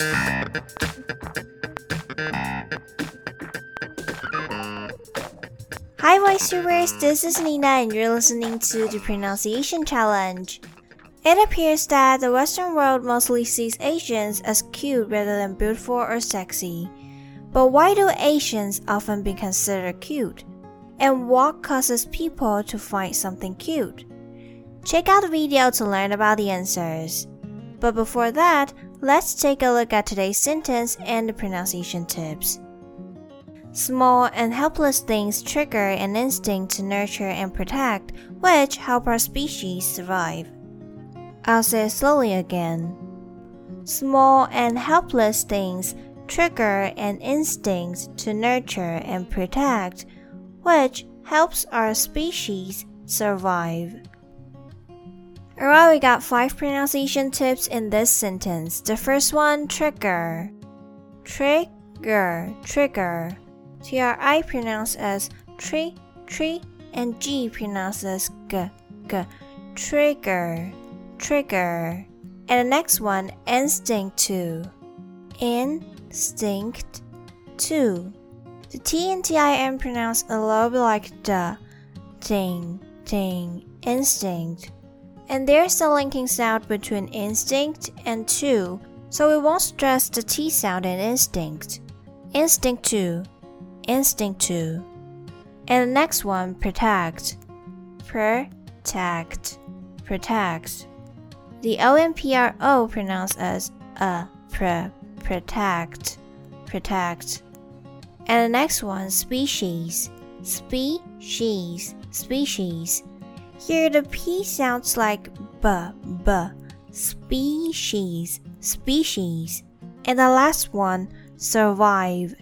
Hi, voiceovers. This is Nina, and you're listening to the Pronunciation Challenge. It appears that the Western world mostly sees Asians as cute rather than beautiful or sexy. But why do Asians often be considered cute? And what causes people to find something cute? Check out the video to learn about the answers. But before that, let's take a look at today's sentence and the pronunciation tips. Small and helpless things trigger an instinct to nurture and protect, which help our species survive. I'll say it slowly again. Small and helpless things trigger an instinct to nurture and protect, which helps our species survive. Alright, we got five pronunciation tips in this sentence. The first one, trigger. Trigger, trigger. T-R-I pronounced as tree, tree, and G pronounced as g, g. Trigger, trigger. And the next one, instinct to. Instinct to. The T and T-I-M pronounced a little bit like the. Ting, ting, instinct and there's a linking sound between instinct and to, so we won't stress the T sound in instinct. Instinct to, instinct to. And the next one, protect. Protect, protect. The O and P R O pronounced as a, pre, protect, protect. And the next one, species. Species, species. Here the P sounds like b, b, species, species. And the last one, survive,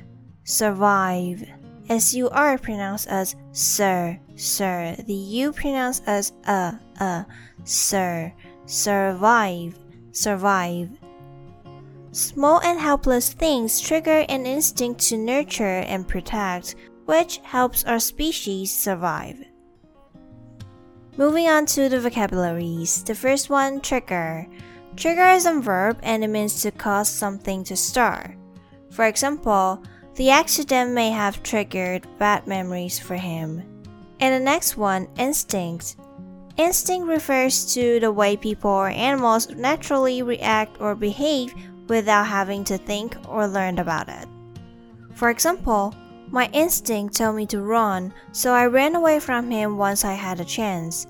survive. S U R pronounced as sir, sir. The U pronounced as a, a, sir, survive, survive. Small and helpless things trigger an instinct to nurture and protect, which helps our species survive. Moving on to the vocabularies. The first one, trigger. Trigger is a verb and it means to cause something to start. For example, the accident may have triggered bad memories for him. And the next one, instinct. Instinct refers to the way people or animals naturally react or behave without having to think or learn about it. For example, my instinct told me to run, so I ran away from him once I had a chance.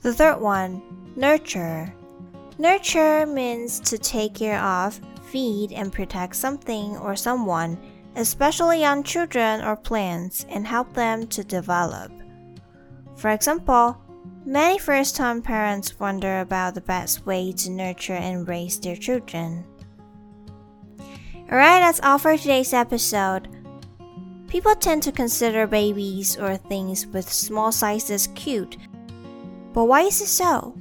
The third one, nurture. Nurture means to take care of, feed, and protect something or someone, especially young children or plants, and help them to develop. For example, many first time parents wonder about the best way to nurture and raise their children. Alright, that's all for today's episode. People tend to consider babies or things with small sizes cute. But why is it so?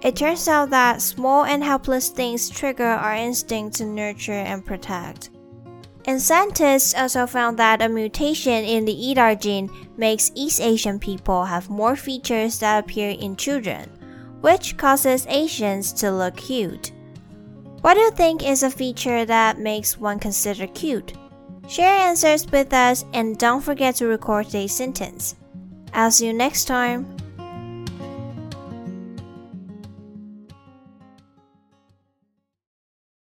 It turns out that small and helpless things trigger our instinct to nurture and protect. And scientists also found that a mutation in the EDAR gene makes East Asian people have more features that appear in children, which causes Asians to look cute. What do you think is a feature that makes one consider cute? Share answers with us and don't forget to record today's sentence. I'll see you next time.